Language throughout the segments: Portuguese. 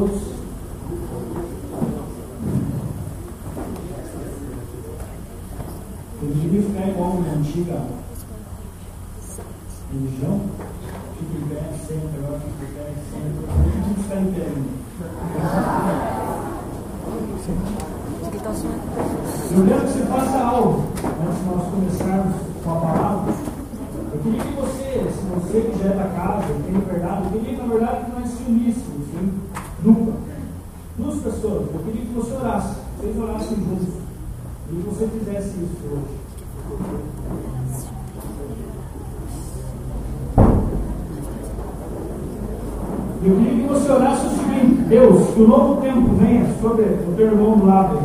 Eu devia ficar igual na antiga religião. Fique em pé sempre, agora fique em pé sempre. Eu devia ficar em pé Eu quero que você faça algo antes de nós começarmos com a palavra. Eu queria que você, se você que já é da casa, tem liberdade, eu queria, na verdade, que nós se uníssemos, sim, nunca. Duas pessoas, eu queria que você orasse, vocês orassem juntos. E que você fizesse isso hoje. Eu queria que você orasse o seguinte: Deus, que o novo tempo venha sobre o teu irmão do lado.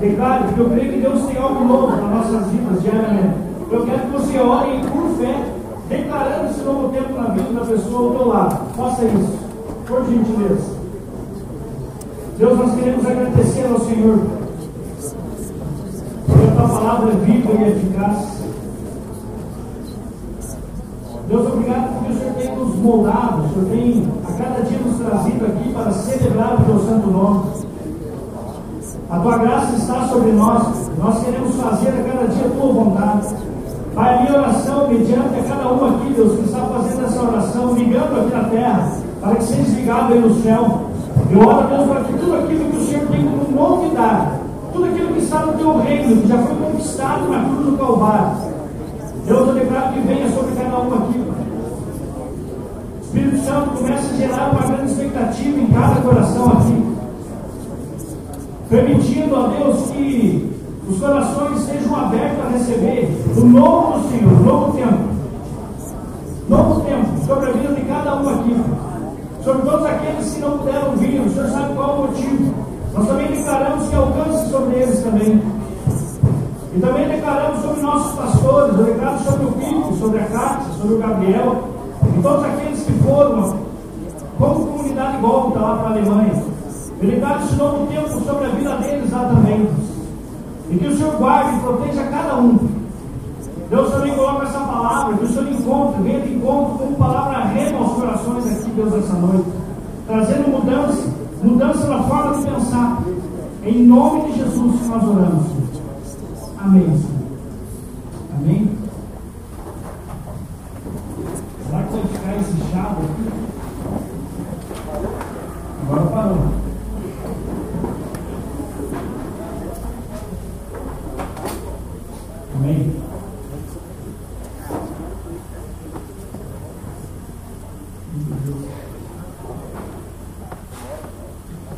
Declare, porque eu creio que Deus tem algo novo nas nossas vidas diariamente. Eu quero que você ore por fé, declarando esse novo tempo na vida da pessoa ao teu lado. Faça isso, por gentileza. Deus, nós queremos agradecer ao Senhor. A tua palavra viva e eficaz. Deus, obrigado porque o Senhor tem nos moldado, o Senhor tem a cada dia nos trazido aqui para celebrar o teu santo nome. A tua graça está sobre nós, nós queremos fazer a cada dia a tua vontade. Pai, a minha oração, mediante a cada um aqui, Deus, que está fazendo essa oração, ligando aqui na terra, para que seja ligado aí no céu. Eu oro, Deus, para que tudo aquilo que o Senhor tem como novidade, tudo aquilo que está no teu reino, que já foi conquistado na cruz do Calvário, Deus, eu declaro que venha sobre cada um aqui. Espírito Santo começa a gerar uma grande expectativa em cada coração aqui. Permitindo a Deus que os corações sejam abertos a receber o novo Senhor, o novo tempo. Novo tempo sobre a vida de cada um aqui. Sobre todos aqueles que não puderam vir, o Senhor sabe qual o motivo. Nós também declaramos que alcance sobre eles também. E também declaramos sobre nossos pastores, eu declaro sobre o Pico, sobre a Cátia, sobre o Gabriel, e todos aqueles que foram, como comunidade volta lá para a Alemanha. Eu declaro esse novo tempo sobre a vida deles lá também. E que o Senhor guarde e proteja cada um. Deus também coloca essa palavra, que o encontre, venha de encontro como palavra rema aos corações aqui, Deus, essa noite. Trazendo mudança, mudança na forma de pensar. Em nome de Jesus que nós oramos. Amém. Amém? Será que vai ficar esse chave aqui? Agora parou. Amém?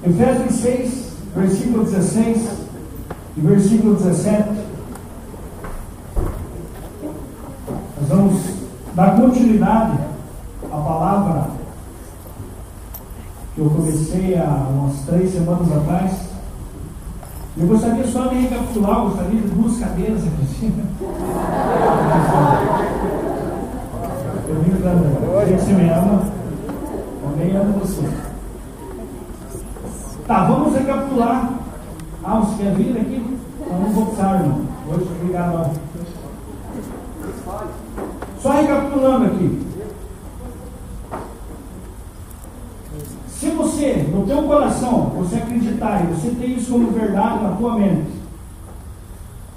Efésios 6, versículo 16 e versículo 17. Nós vamos dar continuidade à palavra que eu comecei há umas três semanas atrás. Eu gostaria só de recapitular, eu gostaria de duas cadeiras aqui. Eu vim dizer que você me ama, também amo você. Tá, vamos recapitular. Ah, você quer vir aqui? Então vamos voltar, irmão. Hoje, obrigado. Só recapitulando aqui. Se você, no teu coração, você acreditar e você tem isso como verdade na tua mente,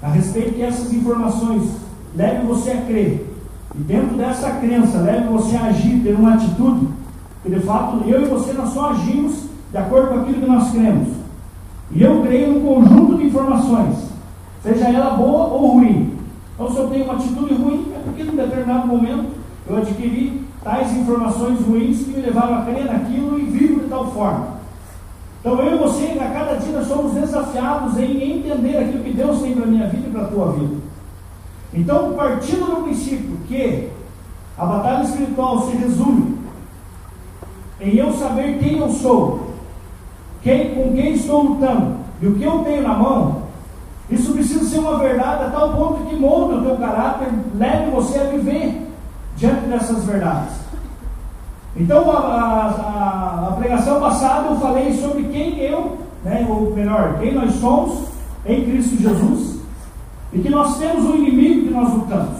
a respeito que essas informações levem você a crer, e dentro dessa crença leve você a agir, ter uma atitude, que de fato eu e você nós só agimos de acordo com aquilo que nós cremos. E eu creio num conjunto de informações, seja ela boa ou ruim. Então, se eu tenho uma atitude ruim, é porque em determinado momento eu adquiri tais informações ruins que me levaram a crer naquilo e vivo de tal forma. Então, eu e você, a cada dia, somos desafiados em entender aquilo que Deus tem para a minha vida e para a tua vida. Então, partindo do princípio que a batalha espiritual se resume em eu saber quem eu sou, quem, com quem estou lutando e o que eu tenho na mão, isso precisa ser uma verdade a tal ponto que molde o teu caráter, leve você a viver diante dessas verdades. Então, a, a, a pregação passada eu falei sobre quem eu, né, ou melhor, quem nós somos em Cristo Jesus e que nós temos um inimigo que nós lutamos.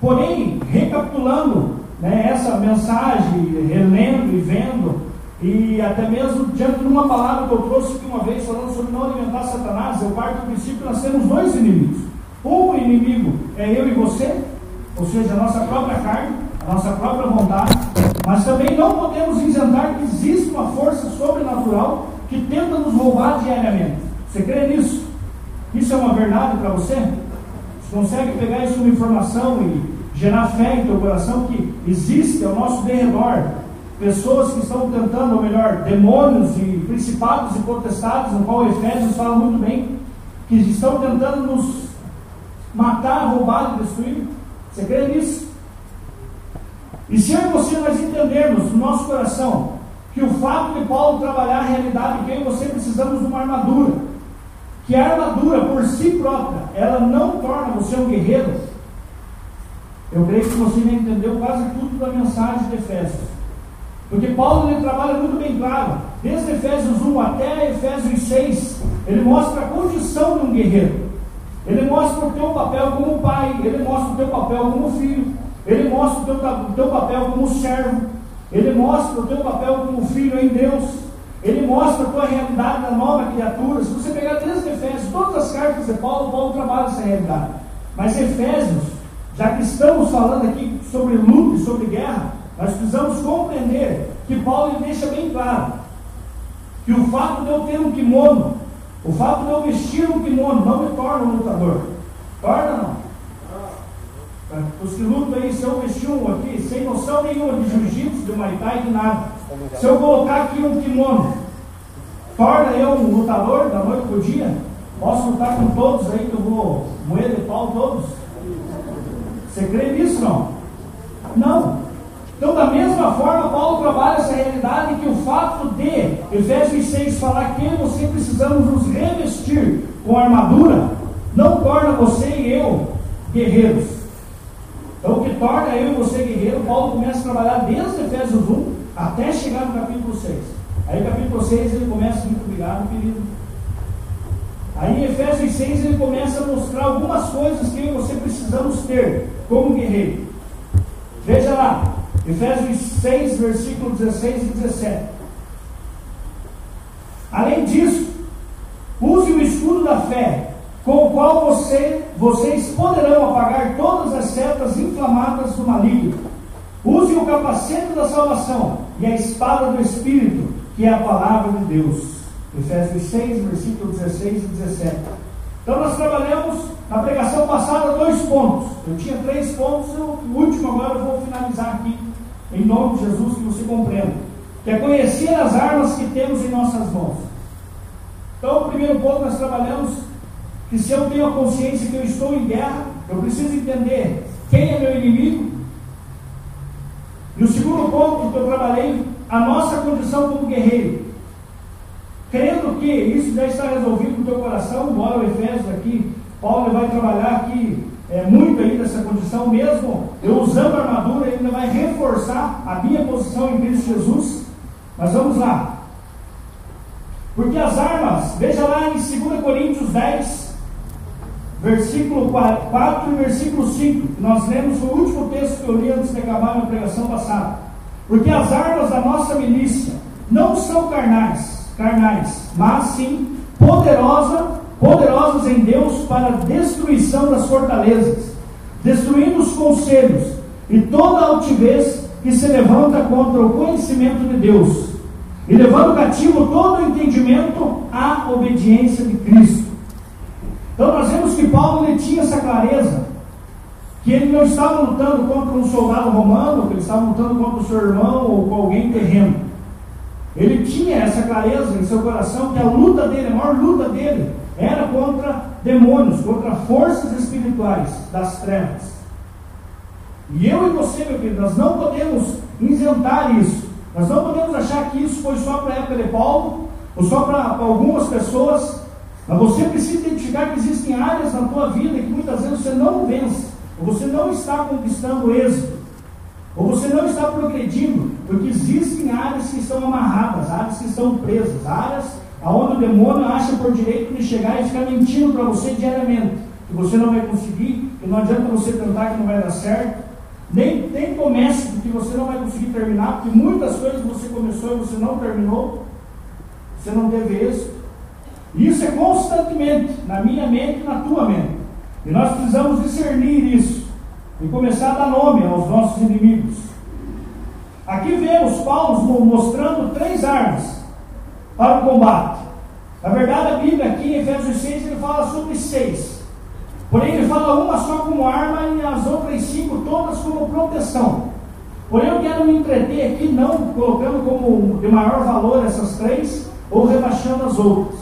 Porém, recapitulando né, essa mensagem, relendo e vendo, E até mesmo diante de uma palavra que eu trouxe aqui uma vez, falando sobre não alimentar Satanás, eu parto do princípio que nós temos dois inimigos. Um inimigo é eu e você, ou seja, a nossa própria carne, a nossa própria vontade, mas também não podemos isentar que existe uma força sobrenatural que tenta nos roubar diariamente. Você crê nisso? Isso é uma verdade para você? Você consegue pegar isso como informação e gerar fé em teu coração que existe ao nosso derredor pessoas que estão tentando, ou melhor, demônios e principados e potestades, no qual Efésios fala muito bem, que estão tentando nos matar, roubar e destruir. Você crê nisso? E se eu e você nós entendermos no nosso coração que o fato de Paulo trabalhar a realidade que eu e você precisamos de uma armadura, que a armadura por si própria, ela não torna você um guerreiro, eu creio que você já entendeu quase tudo da mensagem de Efésios. Porque Paulo ele trabalha muito bem claro, desde Efésios 1 até Efésios 6, ele mostra a condição de um guerreiro. Ele mostra o teu papel como pai, ele mostra o teu papel como filho, ele mostra o teu, o teu papel como servo, ele mostra o teu papel como filho em Deus, ele mostra a tua realidade da nova criatura. Se você pegar desde Efésios, todas as cartas de Paulo, Paulo trabalha essa realidade. Mas Efésios, já que estamos falando aqui sobre luta e sobre guerra, nós precisamos compreender que Paulo deixa bem claro que o fato de eu ter um kimono, o fato de eu vestir um kimono não me torna um lutador. Torna não? Os que lutam aí, se eu vestir um aqui, sem noção nenhuma de jiu-jitsu, de muay thai, de nada. Se eu colocar aqui um kimono, torna eu um lutador da noite para o dia? Posso lutar com todos aí que eu vou moer de pau todos? Você crê nisso não? Não. Então, da mesma forma, Paulo trabalha essa realidade que o fato de Efésios 6 falar que você precisamos nos revestir com armadura, não torna você e eu guerreiros. Então, o que torna eu e você guerreiro, Paulo começa a trabalhar desde Efésios 1 até chegar no capítulo 6. Aí, capítulo 6, ele começa, muito obrigado, querido. Aí, em Efésios 6, ele começa a mostrar algumas coisas que eu e você precisamos ter como guerreiro. Veja lá, Efésios 6, versículos 16 e 17. Além disso, use o escudo da fé, com o qual você, vocês poderão apagar todas as setas inflamadas do maligno. Use o capacete da salvação e a espada do Espírito, que é a palavra de Deus. Efésios 6, versículos 16 e 17. Então nós trabalhamos na pregação passada dois pontos. Eu tinha três pontos, o último agora eu vou finalizar aqui em nome de Jesus, que você compreenda. Que é conhecer as armas que temos em nossas mãos. Então, o primeiro ponto nós trabalhamos que se eu tenho a consciência que eu estou em guerra, eu preciso entender quem é meu inimigo. E o segundo ponto que eu trabalhei, a nossa condição como guerreiro. Crendo que isso já está resolvido no teu coração, embora o Efésios aqui, Paulo vai trabalhar aqui é, muito ainda essa condição, mesmo eu usando a armadura, ainda vai reforçar a minha posição em Cristo Jesus. Mas vamos lá. Porque as armas, veja lá em 2 Coríntios 10, versículo 4 e versículo 5, que nós lemos, o último texto que eu li antes de acabar a pregação passada. Porque as armas da nossa milícia não são carnais, carnais, mas sim poderosa poderosos em Deus para destruição das fortalezas, destruindo os conselhos e toda altivez que se levanta contra o conhecimento de Deus, e levando cativo todo o entendimento à obediência de Cristo. Então nós vemos que Paulo ele tinha essa clareza, que ele não estava lutando contra um soldado romano, que ele estava lutando contra o seu irmão ou com alguém terreno. Ele tinha essa clareza em seu coração que a luta dele, a maior luta dele, era contra demônios, contra forças espirituais das trevas. E eu e você, meu querido, nós não podemos isentar isso. Nós não podemos achar que isso foi só para a época de Paulo, ou só para algumas pessoas. Mas você precisa identificar que existem áreas na tua vida que muitas vezes você não vence, ou você não está conquistando êxito, ou você não está progredindo, porque existem áreas que estão amarradas, áreas que estão presas, áreas aonde o demônio acha por direito de chegar e ficar mentindo para você diariamente, que você não vai conseguir, que não adianta você tentar que não vai dar certo. Nem, nem comece, porque você não vai conseguir terminar, porque muitas coisas você começou e você não terminou. Você não teve êxito. Isso é constantemente, na minha mente e na tua mente. E nós precisamos discernir isso e começar a dar nome aos nossos inimigos. Aqui vemos Paulo mostrando três armas para o combate. Na verdade, a Bíblia aqui em Efésios 6 ele fala sobre seis. Porém, ele fala uma só como arma e as outras cinco todas como proteção. Porém, eu quero me entreter aqui, não colocando como de maior valor essas três ou rebaixando as outras.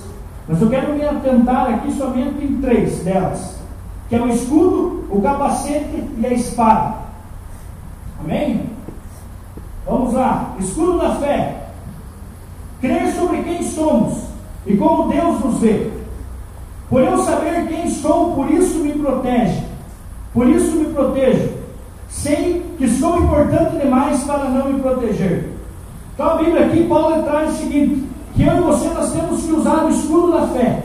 Mas eu quero me atentar aqui somente em três delas: que é o escudo, o capacete e a espada. Amém? Vamos lá. Escudo da fé. Crer sobre quem somos e como Deus nos vê. Por eu saber quem sou, por isso me protege. Por isso me protejo. Sei que sou importante demais para não me proteger. Então a Bíblia aqui, Paulo traz o seguinte: que eu e você nós temos que usar o escudo da fé.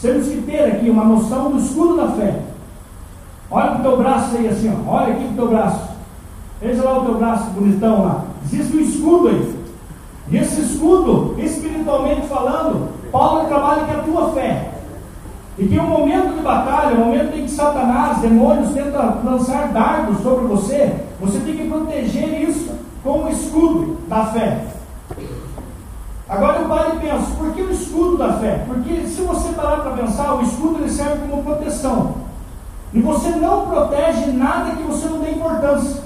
Temos que ter aqui uma noção do escudo da fé. Olha para o teu braço aí assim, ó. olha aqui para o teu braço. Veja lá o teu braço bonitão lá. Existe um escudo aí. E esse escudo, espiritualmente falando, Paulo trabalha com a tua fé. E que um momento de batalha, um momento em que Satanás, demônios, tenta lançar dardos sobre você, você tem que proteger isso com o escudo da fé. Agora eu paro e penso, por que o escudo da fé? Porque se você parar para pensar, o escudo ele serve como proteção. E você não protege nada que você não dê importância.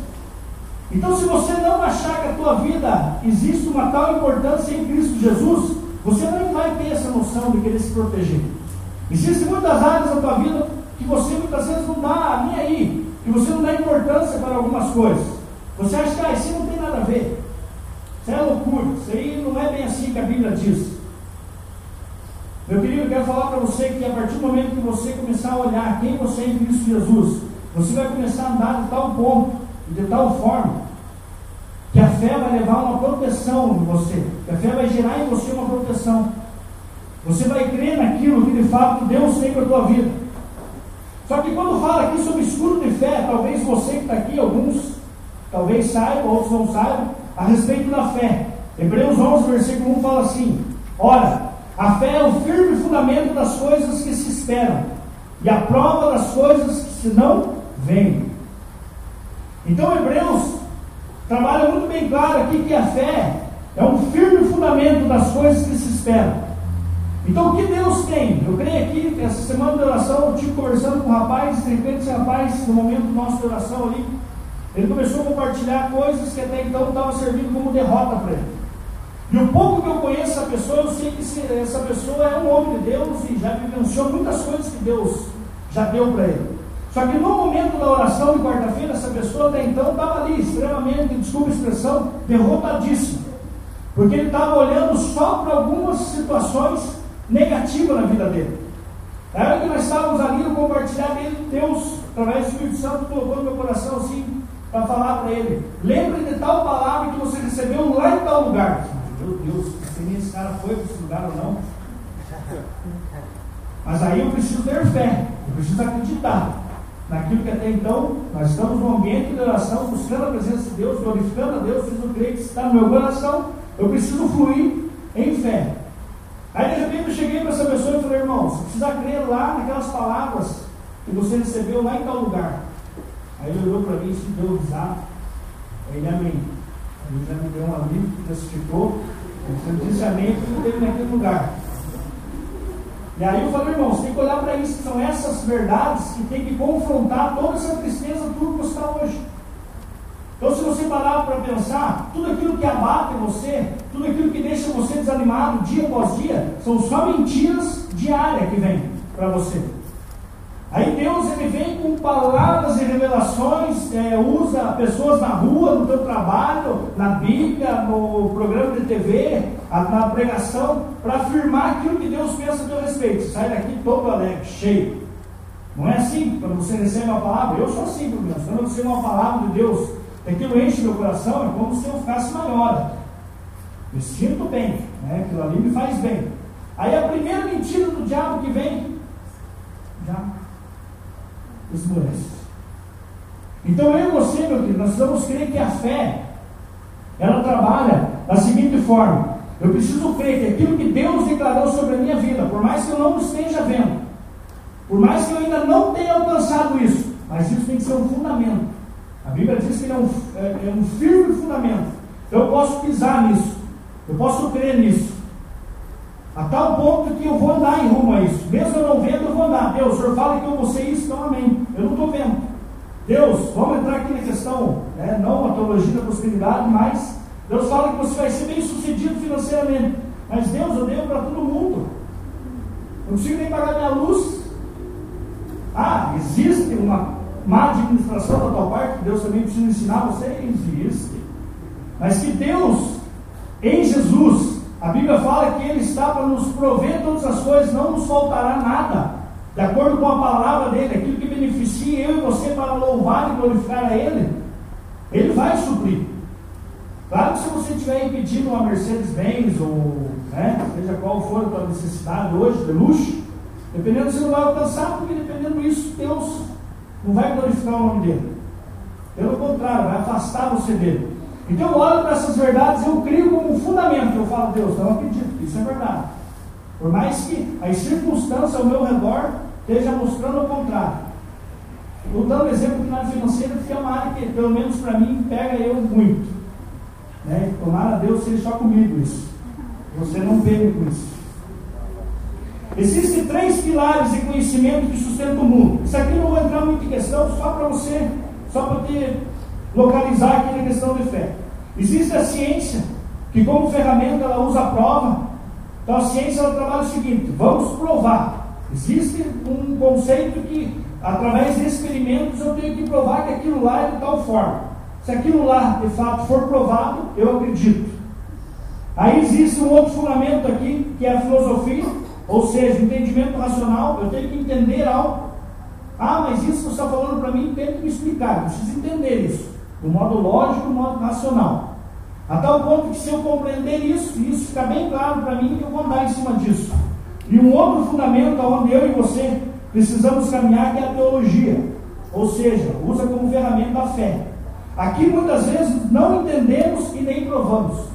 Então, se você não achar que a tua vida existe uma tal importância em Cristo Jesus, você não vai ter essa noção de querer se proteger. Existem muitas áreas da tua vida que você muitas vezes não dá nem aí, que você não dá importância para algumas coisas. Você acha que ah, isso não tem nada a ver. Isso é loucura, isso aí não é bem assim que a Bíblia diz. Meu querido, eu quero falar para você que a partir do momento que você começar a olhar quem você é em Cristo Jesus, você vai começar a andar de tal ponto, de tal forma, que a fé vai levar uma proteção em você, que a fé vai gerar em você uma proteção. Você vai crer naquilo que de fato Deus tem para a tua vida. Só que quando fala aqui sobre escudo de fé, talvez você que está aqui, alguns talvez saibam, outros não saibam, a respeito da fé. Hebreus 11, versículo 1 fala assim: Ora, a fé é o firme fundamento das coisas que se esperam e a prova das coisas que se não veem. Então, Hebreus trabalha muito bem claro aqui que a fé é um firme fundamento das coisas que se esperam. Então, o que Deus tem? Eu creio aqui, essa semana de oração, eu estive conversando com um rapaz, de repente, esse rapaz, no momento do nosso oração ali, ele começou a compartilhar coisas que até então estavam servindo como derrota para ele. E o pouco que eu conheço essa pessoa, eu sei que essa pessoa é um homem de Deus e já vivenciou muitas coisas que Deus já deu para ele. Só que no momento da oração de quarta-feira, essa pessoa até então estava ali, extremamente, desculpa a expressão, derrotadíssima. Porque ele estava olhando só para algumas situações negativas na vida dele. Na hora que nós estávamos ali no compartilhar dele, Deus, através do Espírito Santo, colocou no meu coração assim, para falar para ele: lembre de tal palavra que você recebeu lá em tal lugar. Meu Deus, se esse cara foi para esse lugar ou não. Mas aí eu preciso ter fé, eu preciso acreditar naquilo que até então nós estamos no ambiente de oração, buscando a presença de Deus, glorificando a Deus, fiz o que está no meu coração, eu preciso fluir em fé. Aí de repente eu cheguei para essa pessoa e falei, irmão, você precisa crer lá naquelas palavras que você recebeu lá em tal lugar. Aí ele olhou para mim e deu risada. Aí ele, amém. Ele já me deu um amigo que testificou. Ele disse amém porque teve naquele lugar. E aí eu irmão, você tem que olhar para isso, são essas verdades que tem que confrontar toda essa tristeza, tudo que está hoje. Então, se você parar para pensar, tudo aquilo que abate você, tudo aquilo que deixa você desanimado dia após dia, são só mentiras diárias que vêm para você. Aí Deus ele vem com palavras e revelações, é, usa pessoas na rua, no teu trabalho, na Bíblia, no programa de TV, na pregação, para afirmar aquilo que Deus pensa a teu respeito. Sai daqui todo alegre, cheio. Não é assim quando você recebe uma palavra. Eu sou assim, pelo menos. Quando eu recebo uma palavra de Deus, aquilo enche meu coração, é como se eu ficasse maior. Me sinto bem, né? aquilo ali me faz bem. Aí a primeira mentira do diabo que vem, já esmurece. Então eu e você, meu querido, nós precisamos crer que a fé, ela trabalha da seguinte forma. Eu preciso crer que aquilo que Deus declarou sobre a minha vida, por mais que eu não esteja vendo, por mais que eu ainda não tenha alcançado isso, mas isso tem que ser um fundamento. A Bíblia diz que ele é um, é, é um firme fundamento. Então eu posso pisar nisso, eu posso crer nisso. A tal ponto que eu vou andar em rumo a isso. Mesmo eu não vendo, eu vou andar. Deus, o Senhor fala que eu vou ser isso, então amém. Eu não estou vendo. Deus, vamos entrar aqui na questão, né, não a teologia da prosperidade, mas Deus fala que você vai ser bem sucedido financeiramente. Mas Deus, eu devo para todo mundo. Não consigo nem pagar minha luz. Ah, existe uma má administração da tua parte que Deus também precisa ensinar você? Existe. Mas que Deus, em Jesus, a Bíblia fala que Ele está para nos prover todas as coisas, não nos faltará nada. De acordo com a palavra dele, aquilo que beneficia eu e você para louvar e glorificar a Ele, Ele vai suprir. Claro que se você estiver pedindo uma Mercedes-Benz ou né, seja qual for a tua necessidade hoje, de luxo, dependendo você não vai alcançar, porque dependendo disso, Deus não vai glorificar o nome dele. Pelo contrário, vai afastar você dele. Então eu olho para essas verdades, eu crio como fundamento. Eu falo, Deus, não acredito que isso é verdade. Por mais que as circunstâncias ao meu redor estejam mostrando o contrário. Vou dar um exemplo que na área financeira, porque é uma área que, pelo menos para mim, pega eu muito. Né? Tomara Deus seja só comigo isso. Você não pega com isso. Existem três pilares de conhecimento que sustentam o mundo. Isso aqui não vou entrar muito em questão, só para você, só para ter, localizar aqui na questão de fé. Existe a ciência, que como ferramenta ela usa a prova. Então a ciência ela trabalha o seguinte: vamos provar. Existe um conceito que, através de experimentos, eu tenho que provar que aquilo lá é de tal forma. Se aquilo lá de fato for provado, eu acredito. Aí existe um outro fundamento aqui, que é a filosofia, ou seja, entendimento racional. Eu tenho que entender algo. Ah, mas isso que você está falando para mim, tem que me explicar. Eu preciso entender isso, do modo lógico, do modo racional. A tal ponto que se eu compreender isso, e isso ficar bem claro para mim, eu vou andar em cima disso. E um outro fundamento onde eu e você precisamos caminhar é a teologia. Ou seja, usa como ferramenta a fé. Aqui muitas vezes não entendemos e nem provamos.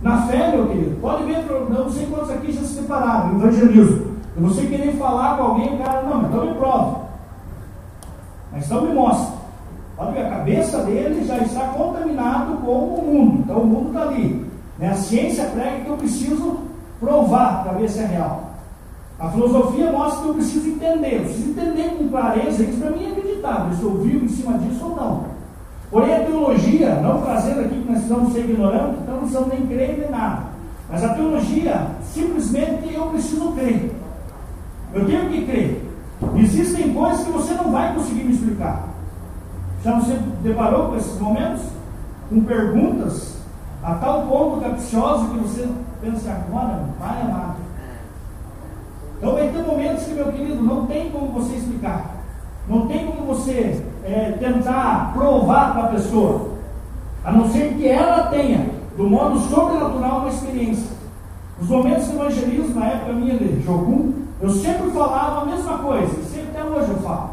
Na fé, meu querido, pode ver, não sei quantos aqui já se separaram, evangelismo. E você querer falar com alguém, cara, não, então me prova. Mas então me mostra. A cabeça dele já está contaminado com o mundo. Então o mundo está ali. Né? A ciência prega que eu preciso provar para ver se é real. A filosofia mostra que eu preciso entender, eu preciso entender com clareza, isso para mim é acreditável, se eu vivo em cima disso ou não. Porém, a teologia, não trazendo aqui que nós precisamos ser ignorantes, então não precisamos nem crer nem nada. Mas a teologia, simplesmente eu preciso crer. Eu tenho que crer. Existem coisas que você não vai conseguir me explicar. Já você deparou com esses momentos? Com perguntas a tal ponto capciosa que você pensa agora, pai amado. Então vai ter momentos que, meu querido, não tem como você explicar. Não tem como você é, tentar provar para a pessoa. A não ser que ela tenha, do modo sobrenatural, uma experiência. Os momentos de evangelismo, na época minha de Jogum, eu sempre falava a mesma coisa, sempre até hoje eu falo.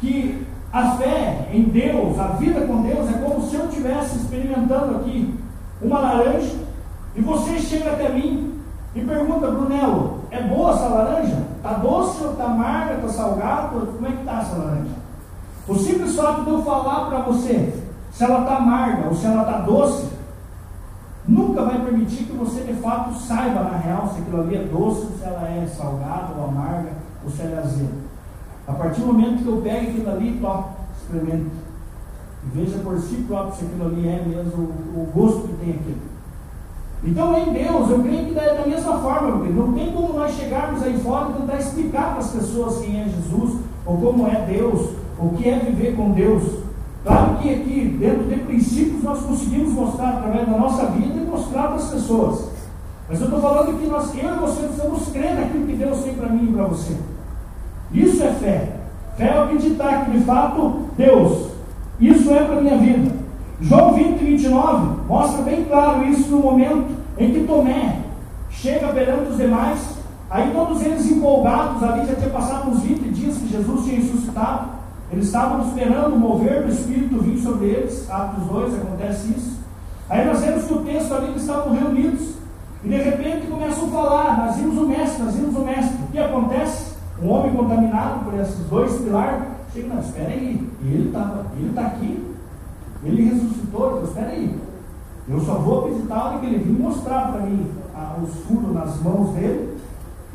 Que a fé em Deus, a vida com Deus, é como se eu estivesse experimentando aqui uma laranja e você chega até mim e pergunta, Brunello, é boa essa laranja? Está doce ou está amarga? Está salgada? Como é que está essa laranja? O simples fato de eu falar para você se ela está amarga ou se ela está doce, nunca vai permitir que você de fato saiba na real se aquilo ali é doce, se ela é salgada ou amarga, ou se ela é azeda. A partir do momento que eu pego aquilo ali, toco, experimento. E veja por si próprio se aquilo ali é mesmo o, gosto que tem aquilo. Então, em Deus, eu creio que da mesma forma, não tem como nós chegarmos aí fora e tentar explicar para as pessoas quem é Jesus, ou como é Deus, o que é viver com Deus. Claro que aqui, dentro de princípios, nós conseguimos mostrar através da nossa vida e mostrar para as pessoas. Mas eu estou falando que nós, eu e você, precisamos crer naquilo que Deus tem para mim e para você. Isso é fé. Fé é acreditar que, de fato, Deus, isso é para a minha vida. João 20, 29 mostra bem claro isso no momento em que Tomé chega perante os demais, aí todos eles empolgados ali, já tinha passado uns 20 dias que Jesus tinha ressuscitado, Eles estavam esperando o mover do Espírito vir sobre eles. Atos 2 acontece isso. Aí nós vemos que o texto ali eles estavam reunidos. E de repente começam a falar: Nós vimos o mestre, nós vimos o mestre. O que acontece? Um homem contaminado por esses dois pilares. Chega, não, espera aí. Ele está ele tá aqui. Ele ressuscitou. Então, espera aí. Eu só vou visitá-lo que ele vir mostrar para mim ah, os furos nas mãos dele.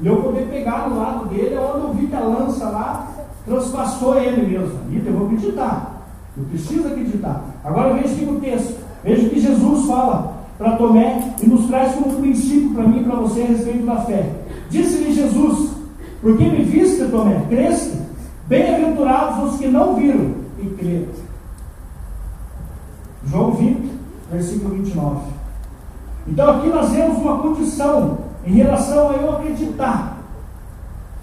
E eu poder pegar no lado dele, onde eu vi que a lança lá transpassou ele mesmo. Então eu vou acreditar. Eu preciso acreditar. Agora veja aqui no texto. Veja o que Jesus fala para Tomé e nos traz como princípio para mim e para você a respeito da fé. Disse-lhe Jesus: Porque me viste, Tomé, creste? Bem-aventurados os que não viram e creram. João 20, versículo 29. Então aqui nós vemos uma condição em relação a eu acreditar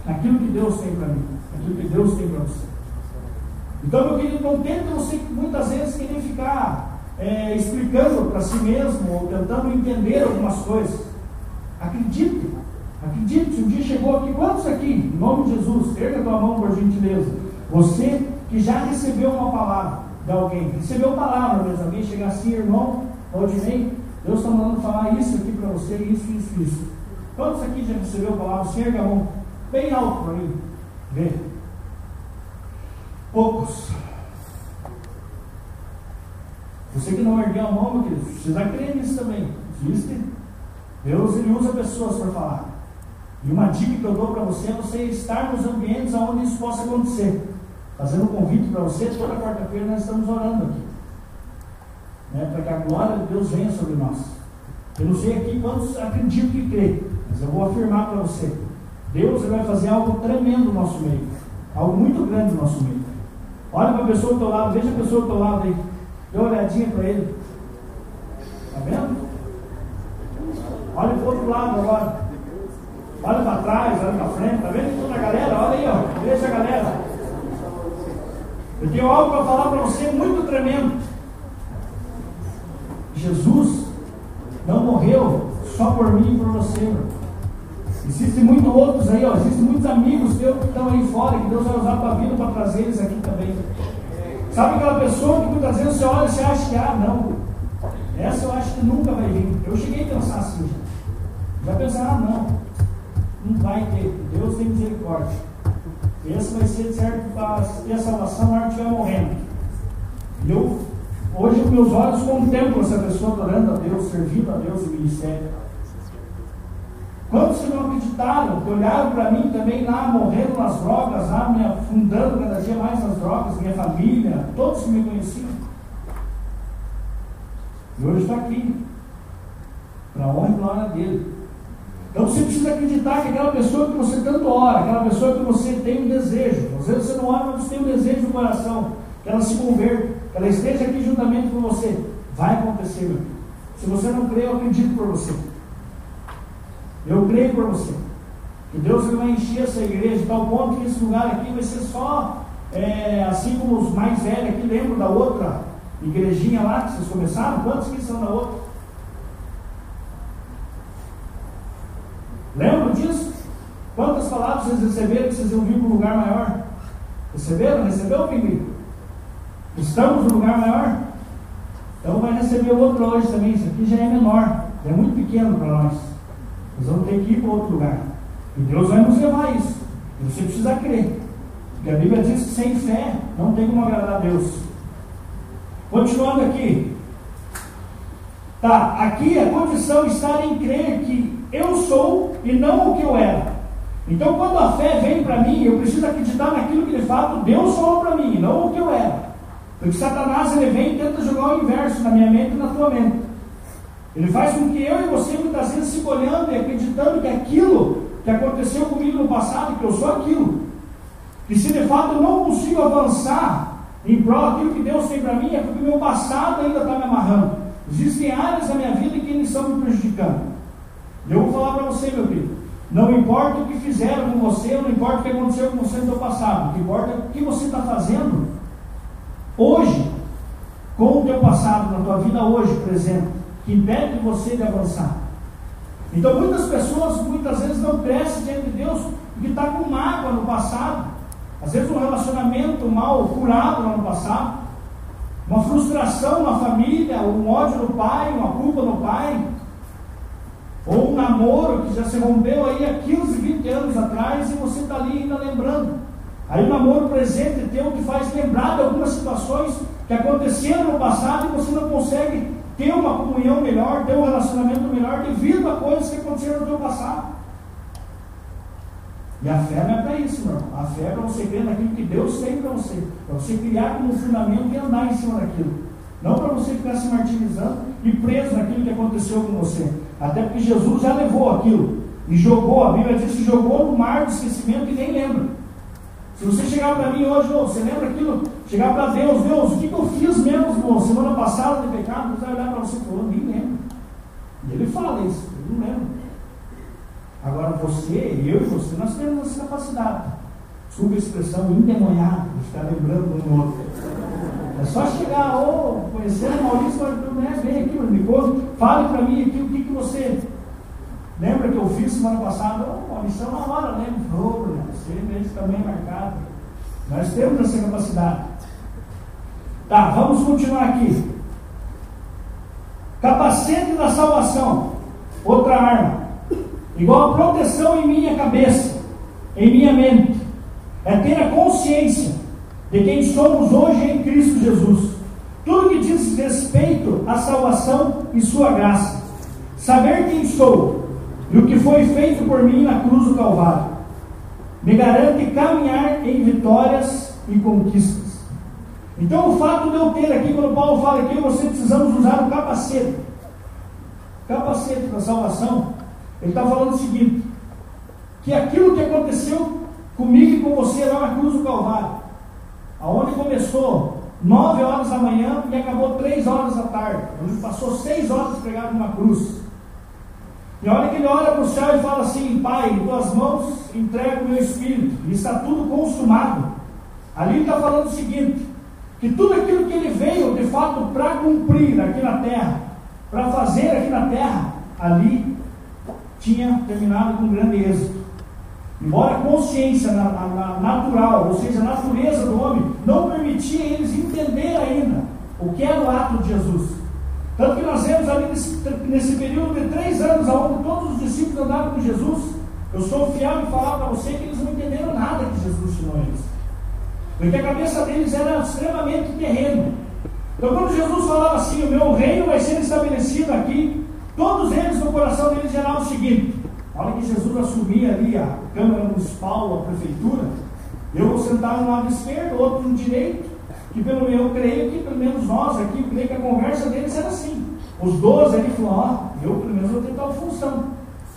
naquilo que Deus tem para mim, naquilo que Deus tem para você. Então, meu querido, não tenta você muitas vezes querer ficar é, explicando para si mesmo ou tentando entender algumas coisas. Acredite, acredite. Se um dia chegou aqui, quantos aqui, em nome de Jesus, erga tua mão por gentileza. Você que já recebeu uma palavra de alguém, recebeu palavra mesmo, alguém chegar assim, irmão, Valdinei, Deus está mandando falar isso aqui para você, isso, isso, isso. Quantos aqui já recebeu a palavra? Você erga a mão bem alto para mim. Vê. Poucos. Você que não ergueu a mão, meu querido, precisa crer nisso também. Existe. Deus ele usa pessoas para falar. E uma dica que eu dou para você é você estar nos ambientes onde isso possa acontecer. Fazendo um convite para você, toda quarta-feira nós estamos orando aqui. Né, para que a glória de Deus venha sobre nós. Eu não sei aqui quantos acreditam que crê, mas eu vou afirmar para você: Deus vai fazer algo tremendo no nosso meio, algo muito grande no nosso meio. Olha para a pessoa do teu lado, veja a pessoa do teu lado aí, dê uma olhadinha para ele. Está vendo? Olha para o outro lado agora. Olha para trás, olha para frente, está vendo toda a galera? Olha aí, ó, veja a galera. Eu tenho algo para falar para você muito tremendo. Jesus não morreu só por mim e por você. Existem muitos outros aí, ó, existem muitos amigos teus que estão aí fora, que Deus vai usar a tua vida para trazer eles aqui também. Sabe aquela pessoa que muitas vezes você olha e você acha que, ah, não, essa eu acho que nunca vai vir. Eu cheguei a pensar assim, já pensar, ah, não, não vai ter, Deus tem misericórdia. Esse vai ser certo para a salvação na hora que morrendo. Eu, hoje, meus olhos contemplo essa pessoa adorando a Deus, servindo a Deus e ministério. Quantos que não acreditaram, que olharam para mim também lá, morrendo nas drogas, lá me afundando cada dia mais nas drogas, minha família, todos que me conheciam. E hoje está aqui, para a honra e glória dele. Então você precisa acreditar que aquela pessoa que você tanto ora, aquela pessoa que você tem um desejo, às vezes você não ora, mas você tem um desejo no coração, que ela se converta, que ela esteja aqui juntamente com você. Vai acontecer, meu filho. Se você não crê, eu acredito por você. Eu creio por você. Que Deus vai encher essa igreja de tal ponto que esse lugar aqui vai ser só, é, assim como os mais velhos aqui lembram da outra igrejinha lá que vocês começaram? Quantos que são da outra? Lembram disso? Quantas palavras vocês receberam que vocês iam vir para um lugar maior? Receberam? Recebeu, Pinguim? Estamos no lugar maior? Então vai receber outro hoje também. Isso aqui já é menor, já é muito pequeno para nós. Nós vamos ter que ir para outro lugar. E Deus vai nos levar isso. E você precisa crer. Porque a Bíblia diz que sem fé não tem como agradar a Deus. Continuando aqui. Tá, aqui a condição está em crer que eu sou e não o que eu era. Então, quando a fé vem para mim, eu preciso acreditar naquilo que de fato Deus falou para mim, não o que eu era. Porque Satanás ele vem e tenta jogar o inverso na minha mente e na tua mente. Ele faz com que eu e você muitas vezes se olhando e acreditando que aquilo que aconteceu comigo no passado, que eu sou aquilo. E se de fato eu não consigo avançar em prol daquilo que Deus tem para mim, é porque o meu passado ainda está me amarrando. Existem áreas da minha vida que eles estão me prejudicando. Eu vou falar para você, meu filho. Não importa o que fizeram com você, não importa o que aconteceu com você no seu passado. O que importa é o que você está fazendo hoje, com o teu passado, na tua vida hoje, presente, que impede você de avançar. Então muitas pessoas muitas vezes não crescem diante de Deus porque está com mágoa no passado. Às vezes um relacionamento mal curado no ano passado, uma frustração na família, um ódio no pai, uma culpa no pai, ou um namoro que já se rompeu aí há 15, 20 anos atrás e você está ali ainda lembrando. Aí o namoro presente teu que faz lembrar de algumas situações que aconteceram no passado e você não consegue ter uma comunhão melhor, ter um relacionamento melhor devido a coisas que aconteceram no teu passado. E a fé não é para isso, não. A fé é para você crer naquilo que Deus tem para você. Para você criar como fundamento e andar em cima daquilo. Não para você ficar se martirizando e preso naquilo que aconteceu com você. Até porque Jesus já levou aquilo. E jogou, a Bíblia diz que jogou no mar do esquecimento e nem lembra. Se você chegar para mim hoje, oh, você lembra aquilo? Chegar para Deus, Deus, o que, que eu fiz mesmo semana passada de pecado? Deus vai olhar para você e nem lembro. E ele fala isso, ele não lembra. Agora você, eu e você, nós temos essa capacidade. Desculpa a expressão endemoniada, de ficar lembrando um outro. É só chegar, ou conhecer o Maurício, né, vem aqui, me conta, fale para mim aqui o que, que você lembra que eu fiz semana passada. Uma missão na hora, lembra? Oh, você mesmo também marcado. Nós temos essa capacidade. Tá, vamos continuar aqui. Capacete da salvação, outra arma igual a proteção em minha cabeça, em minha mente, é ter a consciência de quem somos hoje em Cristo Jesus. Tudo que diz respeito à salvação e sua graça. Saber quem sou e o que foi feito por mim na cruz do Calvário. Me garante caminhar em vitórias e conquistas. Então, o fato de eu ter aqui, quando Paulo fala aqui, você precisamos usar o capacete. Capacete da salvação ele está falando o seguinte: que aquilo que aconteceu comigo e com você lá na cruz do Calvário, aonde começou nove horas da manhã e acabou três horas da tarde, onde passou seis horas pregado numa cruz. E olha que ele olha para o céu e fala assim: Pai, em tuas mãos entrego o meu espírito, e está tudo consumado. Ali ele está falando o seguinte: que tudo aquilo que ele veio de fato para cumprir aqui na terra, para fazer aqui na terra, ali tinha terminado com grande êxito. Embora a consciência na, na, na natural, ou seja, a natureza do homem, não permitia eles entender ainda o que era o ato de Jesus. Tanto que nós vemos ali nesse, nesse período de três anos, onde todos os discípulos andavam com Jesus, eu sou fiel em falar para você que eles não entenderam nada que Jesus ensinou eles. Porque a cabeça deles era extremamente terreno. Então, quando Jesus falava assim: O meu reino vai ser estabelecido aqui Todos eles no coração deles era o seguinte: na hora que Jesus assumia ali a Câmara Municipal, a Prefeitura, eu vou sentar no lado esquerdo, outro no direito, que pelo menos eu creio que, pelo menos nós aqui, creio que a conversa deles era assim. Os doze ali falaram, ó, eu pelo menos vou ter tal função.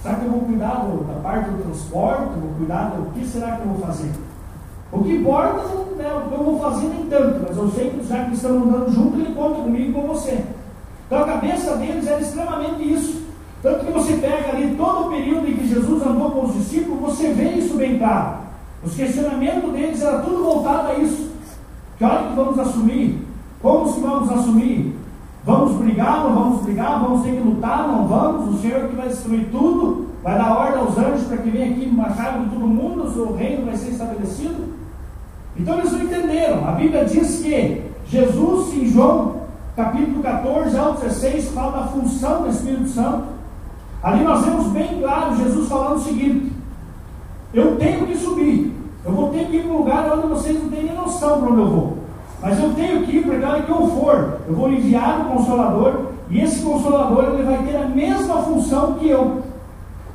Será que eu vou cuidar da parte do transporte? Vou cuidar do que será que eu vou fazer? O que importa é o que eu vou fazer nem tanto, mas eu sei que já que estamos andando junto, ele conta comigo e com você. Então a cabeça deles era extremamente isso. Tanto que você pega ali todo o período em que Jesus andou com os discípulos, você vê isso bem claro. Os questionamentos deles era tudo voltado a isso. Que hora que vamos assumir? Como que vamos assumir? Vamos brigar, não vamos brigar? Vamos ter que lutar, não vamos? O Senhor que vai destruir tudo, vai dar ordem aos anjos para que venham aqui matar de todo mundo, o seu reino vai ser estabelecido. Então eles não entenderam. A Bíblia diz que Jesus, em João capítulo 14 ao 16, fala da função do Espírito Santo. Ali nós vemos bem claro Jesus falando o seguinte: Eu tenho que subir, eu vou ter que ir para um lugar onde vocês não têm nem noção para onde eu vou. Mas eu tenho que ir para onde que eu for. Eu vou enviar o Consolador, e esse Consolador ele vai ter a mesma função que eu.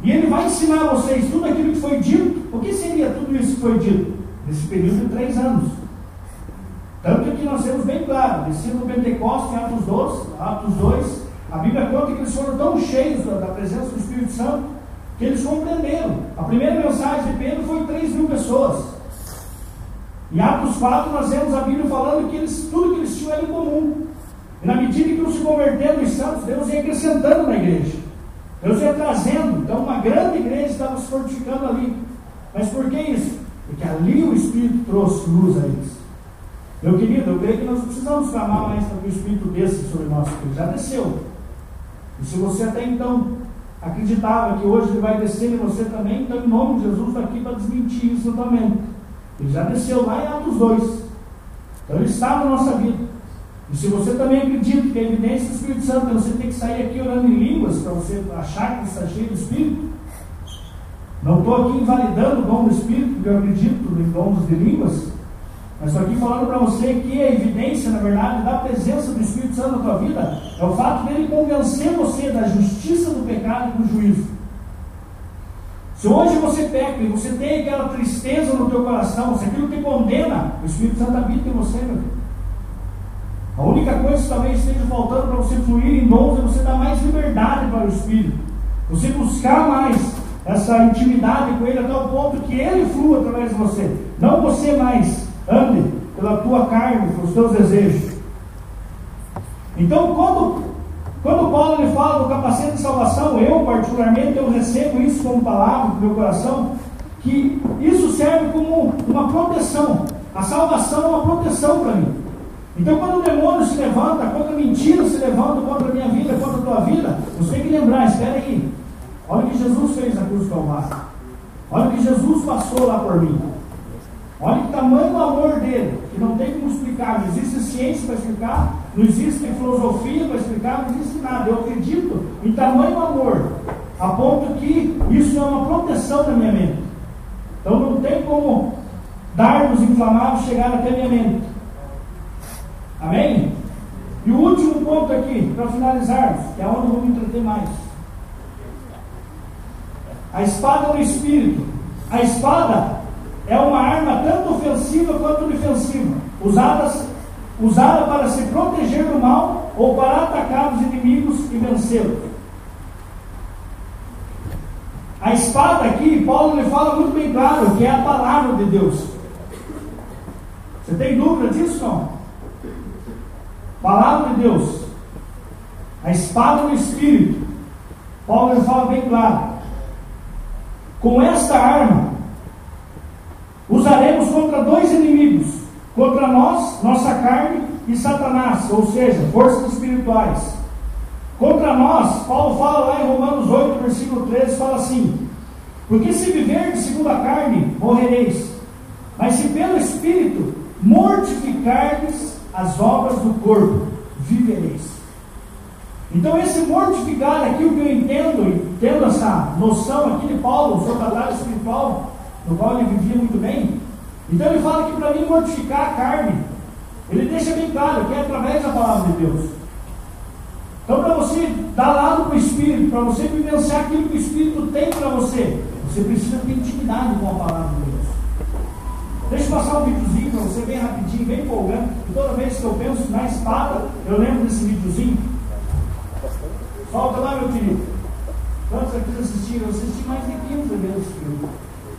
E ele vai ensinar a vocês tudo aquilo que foi dito. O que seria tudo isso que foi dito? Nesse período de três anos. Tanto que nós temos bem claro, descido do Pentecostes, Atos 2, Atos 2, a Bíblia conta que eles foram tão cheios da presença do Espírito Santo que eles compreenderam. A primeira mensagem de Pedro foi 3 mil pessoas. Em Atos 4 nós vemos a Bíblia falando que eles, tudo que eles tinham era em comum. E na medida que iam se convertendo os santos, Deus ia acrescentando na igreja. Deus ia trazendo. Então uma grande igreja estava se fortificando ali. Mas por que isso? Porque ali o Espírito trouxe luz a eles. Meu querido, eu creio que nós precisamos clamar mais para que o Espírito desça sobre nós, porque ele já desceu. E se você até então acreditava que hoje ele vai descer em você também, então em nome de Jesus está aqui para desmentir isso novamente. Ele já desceu lá em Atos 2. Então ele está na nossa vida. E se você também acredita que a evidência do Espírito Santo, você tem que sair aqui orando em línguas para você achar que está cheio do Espírito. Não estou aqui invalidando o dom do Espírito, porque eu acredito em dons de línguas. Mas estou aqui falando para você que a evidência, na verdade, da presença do Espírito Santo na tua vida é o fato dele convencer você da justiça do pecado e do juízo. Se hoje você peca e você tem aquela tristeza no teu coração, se aquilo te condena, o Espírito Santo habita em você, meu Deus. A única coisa que talvez esteja faltando para você fluir em dons é você dar mais liberdade para o Espírito. Você buscar mais essa intimidade com Ele até o ponto que Ele flua através de você. Não você mais ande pela tua carne, pelos teus desejos. Então, quando, quando Paulo ele fala do capacete de salvação, eu particularmente eu recebo isso como palavra no meu coração, que isso serve como uma proteção. A salvação é uma proteção para mim. Então, quando o demônio se levanta, quando a mentira se levanta contra a minha vida, contra a tua vida, você tem que lembrar: espera aí, olha o que Jesus fez na cruz do Calvário, olha o que Jesus passou lá por mim. Olha que tamanho o amor dele, que não tem como explicar, não existe ciência para explicar, não existe filosofia para explicar, não existe nada. Eu acredito em tamanho amor, a ponto que isso é uma proteção da minha mente. Então não tem como dardos inflamados chegar até minha mente. Amém? E o último ponto aqui, para finalizarmos, que é onde eu vou me entreter mais. A espada do Espírito. A espada é uma arma tanto ofensiva quanto defensiva, usada, usada para se proteger do mal ou para atacar os inimigos e vencê-los. A espada aqui, Paulo lhe fala muito bem claro que é a palavra de Deus. Você tem dúvida disso não? Palavra de Deus. A espada do Espírito. Paulo lhe fala bem claro. Com esta arma, usaremos contra dois inimigos, contra nós, nossa carne e Satanás, ou seja, forças espirituais. Contra nós, Paulo fala lá em Romanos 8, versículo 13, fala assim: Porque se viverdes segundo a carne, morrereis, mas se pelo Espírito mortificardes as obras do corpo, vivereis. Então, esse mortificar aqui, o que eu entendo, tendo essa noção aqui de Paulo, a área espiritual, no qual ele vivia muito bem. Então ele fala que para mim mortificar a carne, ele deixa bem claro que é através da palavra de Deus. Então, para você dar lado para o Espírito, para você vivenciar aquilo que o Espírito tem para você, você precisa ter intimidade com a palavra de Deus. Deixa eu passar um videozinho para você, bem rapidinho, bem empolgante. E toda vez que eu penso na espada, eu lembro desse videozinho. Solta lá, meu querido. Quantos aqui assistiram? Eu assisti mais de 15 vezes esse filme.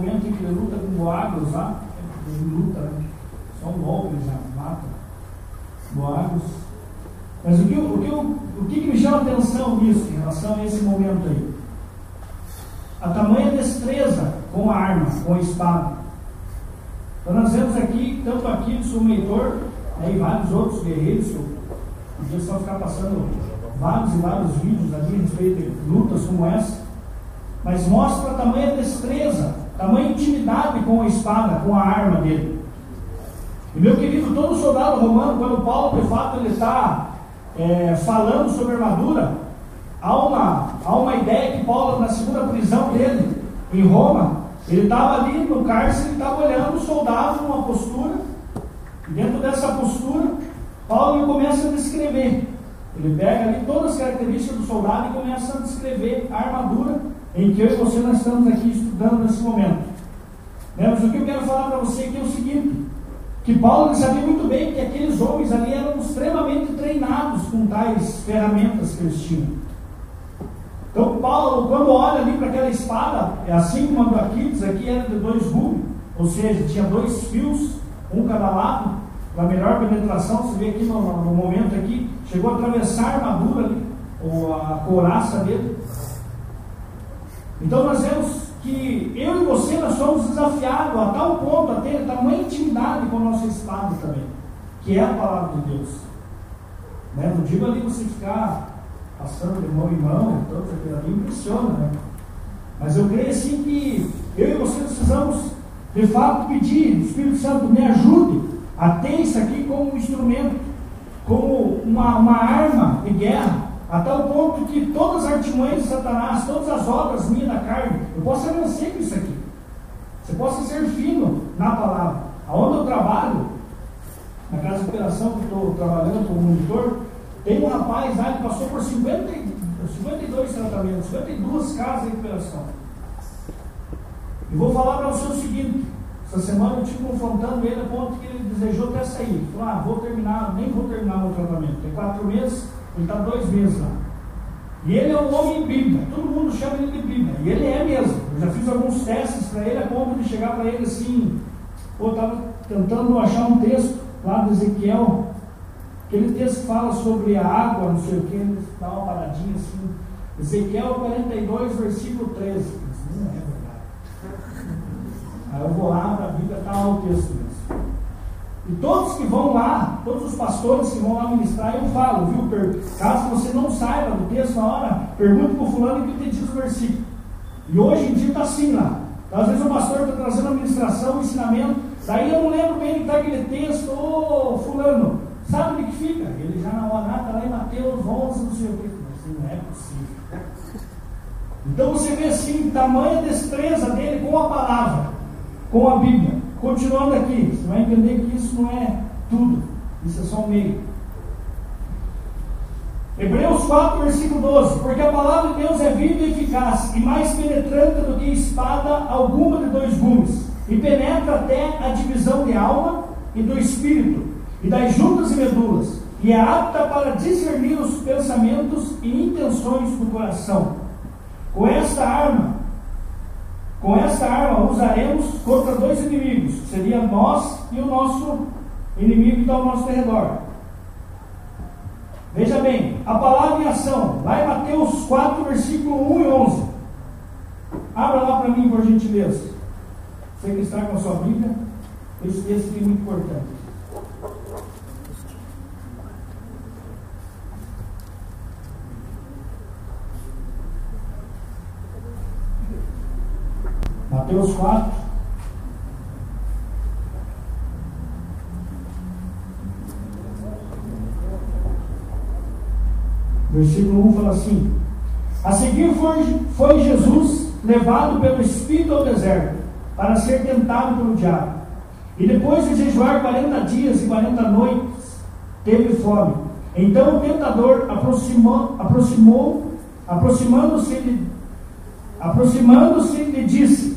momento em que ele luta com Boagos lá. Ele luta, né? Só um golpe já mata. Boagos. Mas o que, o, que, o que, me chama atenção nisso, em relação a esse momento aí? A tamanha destreza com a arma, com a espada. Então nós vemos aqui, tanto aqui do Sumeitor, e vários outros guerreiros, que podia só ficar passando vários e vários vídeos ali a respeito de lutas como essa, mas mostra a tamanha destreza, tamanha intimidade com a espada, com a arma dele. E meu querido, todo soldado romano, quando Paulo de fato ele está é, falando sobre armadura, há uma, há uma ideia que Paulo, na segunda prisão dele, em Roma, ele estava ali no cárcere, ele estava olhando o soldado numa postura, e dentro dessa postura, Paulo começa a descrever. Ele pega ali todas as características do soldado e começa a descrever a armadura em que eu e você nós estamos aqui estudando nesse momento. Né? Mas o que eu quero falar para você aqui é o seguinte: que Paulo sabia muito bem que aqueles homens ali eram extremamente treinados com tais ferramentas que eles tinham. Então Paulo, quando olha ali para aquela espada, é assim como a do Aquiles, aqui era de dois gumes, ou seja, tinha dois fios, um cada lado, para melhor penetração, você vê aqui no, no, momento aqui, chegou a atravessar a armadura ali, ou a couraça dele. Então nós vemos que eu e você nós somos desafiados a tal ponto, a ter tamanha intimidade com a nossa espada também, que é a palavra de Deus. Né? Não digo ali você ficar passando de mão em mão, então aquilo ali impressiona, né? Mas eu creio assim que eu e você precisamos, de fato, pedir, o Espírito Santo me ajude a ter isso aqui como um instrumento, como uma, uma arma de guerra, a tal ponto que todas as artimanhas de Satanás, todas as obras minhas da carne, eu possa vencer com isso aqui. Você possa ser fino na palavra. Aonde eu trabalho, na casa de operação que estou trabalhando como monitor, tem um rapaz lá que passou por 50, 52 tratamentos, 52 casas de recuperação. E vou falar para você o seguinte: essa semana eu estive confrontando ele a ponto que ele desejou até sair. Ele falou: ah, vou terminar, nem vou terminar meu tratamento. Tem quatro meses, ele está dois meses lá. E ele é um homem bíblia, todo mundo chama ele de bíblia. E ele é mesmo. Eu já fiz alguns testes para ele a ponto de chegar para ele assim. Pô, estava tentando achar um texto lá do Ezequiel Aquele texto fala sobre a água, não sei o que, dá uma paradinha assim. Ezequiel 42, versículo 13. Não é verdade. Aí eu vou lá para a Bíblia, está lá o texto. E todos que vão lá, todos os pastores que vão lá ministrar, eu falo, viu? Caso você não saiba do texto na hora, pergunte para o fulano que te diz o versículo. E hoje em dia está assim lá. Às vezes o pastor está trazendo a o ensinamento, daí eu não lembro bem que está aquele texto, ô fulano, Sabe o que fica? Ele já na hora está lá em Mateus 11, não sei o que. Mas não é possível. Então você vê assim, tamanha destreza dele com a palavra, com a Bíblia. Continuando aqui, você vai entender que isso não é tudo, isso é só um meio. Hebreus 4, versículo 12: Porque a palavra de Deus é viva e eficaz, e mais penetrante do que espada alguma de dois gumes, e penetra até a divisão de alma e do espírito e das juntas e medulas, e é apta para discernir os pensamentos e intenções do coração. Com esta arma, com esta arma usaremos contra dois inimigos, que seria nós e o nosso inimigo que está ao nosso redor. Veja bem, a palavra em ação, lá em Mateus 4, versículo 1 e 11. Abra lá para mim, por gentileza. Você que está com a sua Bíblia, esse texto é muito importante. Mateus 4. Versículo 1 fala assim: A seguir foi, foi Jesus levado pelo Espírito ao deserto para ser tentado pelo diabo. E depois de jejuar 40 dias e 40 noites, teve fome. Então o tentador aproximou, aproximou aproximando-se aproximando-se, lhe disse: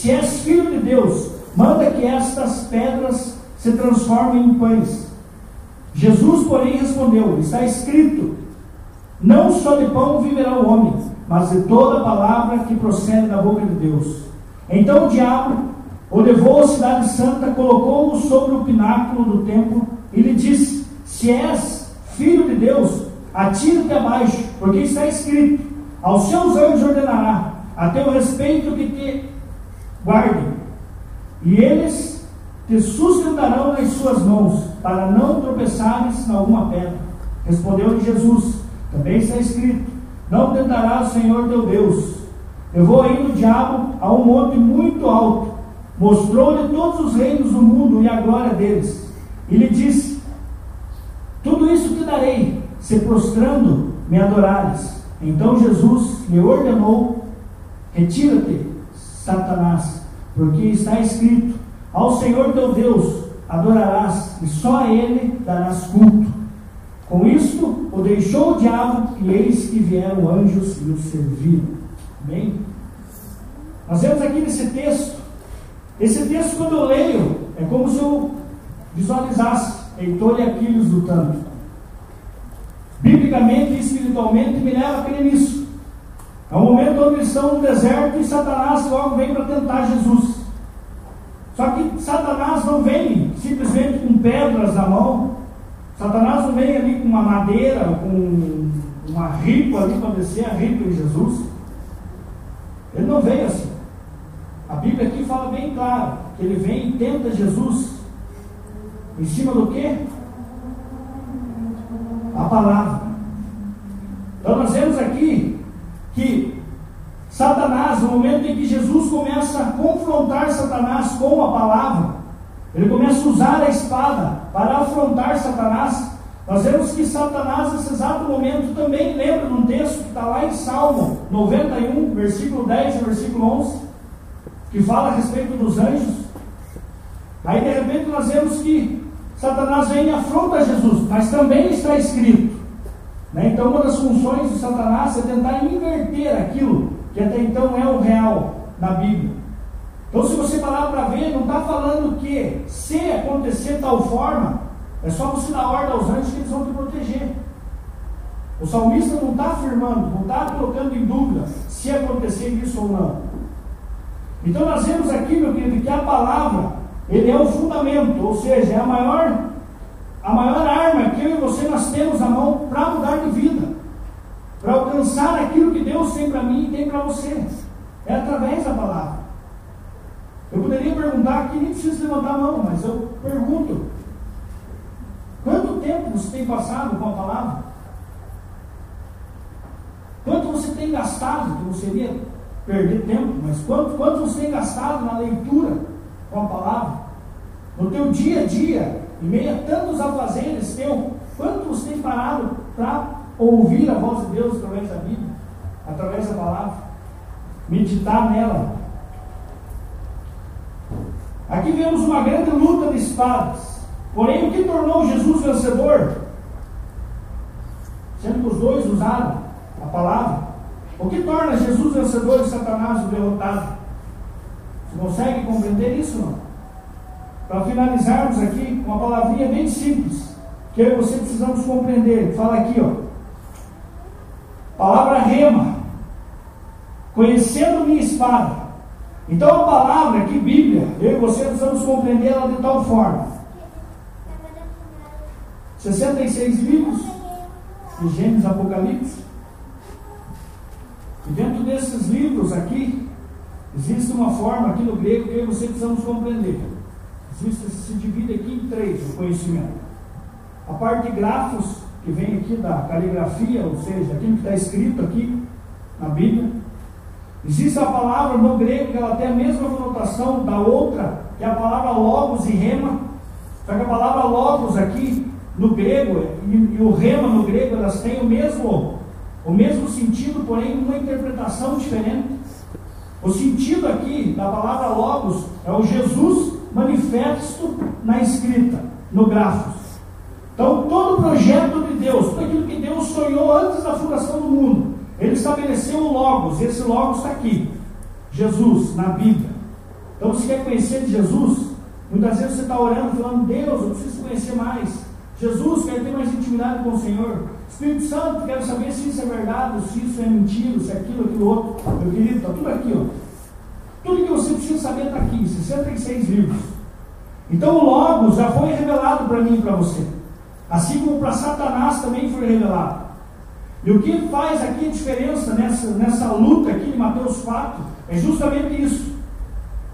Se és filho de Deus, manda que estas pedras se transformem em pães. Jesus, porém, respondeu: Está escrito: Não só de pão viverá o homem, mas de toda palavra que procede da boca de Deus. Então o diabo o levou à cidade santa, colocou-o sobre o pináculo do templo e lhe disse: Se és filho de Deus, atira-te abaixo, porque está escrito: Aos seus anjos ordenará, a teu respeito que te guardem, e eles te sustentarão nas suas mãos, para não tropeçares em alguma pedra. Respondeu-lhe Jesus: Também está escrito: Não tentarás o Senhor teu Deus. Levou ainda o diabo a um monte muito alto, mostrou-lhe todos os reinos do mundo e a glória deles, e lhe disse: Tudo isso te darei, se prostrando me adorares. Então Jesus lhe ordenou: Retira-te, Satanás, porque está escrito: Ao Senhor teu Deus adorarás, e só a Ele darás culto. Com isto o deixou o diabo, e eis que vieram anjos e o serviram. Amém? Nós vemos aqui nesse texto, esse texto quando eu leio, é como se eu visualizasse Heitor e Aquiles lutando. Biblicamente e espiritualmente me leva a crer nisso. É um momento onde eles estão no deserto e Satanás logo vem para tentar Jesus. Só que Satanás não vem simplesmente com pedras na mão. Satanás não vem ali com uma madeira, com uma ripa ali para descer a ripa em Jesus. Ele não veio assim. A Bíblia aqui fala bem claro que ele vem e tenta Jesus. Em cima do que? A palavra. Então nós vemos aqui que Satanás, no momento em que Jesus começa a confrontar Satanás com a palavra, ele começa a usar a espada para afrontar Satanás. Nós vemos que Satanás, nesse exato momento, também lembra de um texto que está lá em Salmo 91, versículo 10 e versículo 11, que fala a respeito dos anjos. Aí, de repente, nós vemos que Satanás vem e afronta Jesus, mas também está escrito. Né? Então, uma das funções de Satanás é tentar inverter aquilo que até então é o real na Bíblia. Então, se você parar para ver, não está falando que se acontecer tal forma, é só você dar ordem aos anjos que eles vão te proteger. O salmista não está afirmando, não está colocando em dúvida se acontecer isso ou não. Então nós vemos aqui, meu querido, que a palavra, ele é o fundamento, ou seja, é a maior, a maior arma que eu e você nós temos na mão para mudar de vida, para alcançar aquilo que Deus tem para mim e tem para você. É através da palavra. Eu poderia perguntar aqui, nem preciso levantar a mão, mas eu pergunto: Quanto tempo você tem passado com a palavra? Quanto você tem gastado, que não seria perder tempo, mas quanto, quanto você tem gastado na leitura com a palavra? No teu dia a dia, em meio a tantos afazeres teu, quanto você tem parado para ouvir a voz de Deus através da Bíblia, através da palavra? Meditar nela. Aqui vemos uma grande luta de espadas. Porém, o que tornou Jesus vencedor? Sendo que os dois usaram a palavra. O que torna Jesus vencedor e Satanás o derrotado? Você consegue compreender isso não? Para finalizarmos aqui, uma palavrinha bem simples, que eu e você precisamos compreender. Fala aqui, ó. Palavra rema. Conhecendo minha espada. Então a palavra aqui, Bíblia, eu e você precisamos compreender ela de tal forma 66 livros de Gênesis Apocalipse. E dentro desses livros aqui, existe uma forma aqui no grego que você precisamos compreender. Existe, se divide aqui em três o conhecimento. A parte de grafos, que vem aqui da caligrafia, ou seja, aquilo que está escrito aqui na Bíblia. Existe a palavra no grego que ela tem a mesma conotação da outra, que é a palavra logos e rema. Só que a palavra logos aqui no grego e, o rema no grego, elas têm o mesmo, o mesmo sentido, porém uma interpretação diferente. O sentido aqui da palavra logos é o Jesus manifesto na escrita, no grafos. Então, todo o projeto de Deus, tudo aquilo que Deus sonhou antes da fundação do mundo, Ele estabeleceu o Logos, esse Logos está aqui. Jesus, na Bíblia. Então, você quer conhecer de Jesus? Muitas vezes você está orando, falando, Deus, eu preciso conhecer mais. Jesus, quero ter mais intimidade com o Senhor. Espírito Santo, quero saber se isso é verdade, se isso é mentira, se é aquilo, aquilo outro. Meu querido, está tudo aqui, ó. Tudo que precisa saber está aqui, 66 livros. Então o Logos já foi revelado para mim e para você. Assim como para Satanás também foi revelado. E o que faz aqui a diferença nessa, nessa luta aqui de Mateus 4 é justamente isso.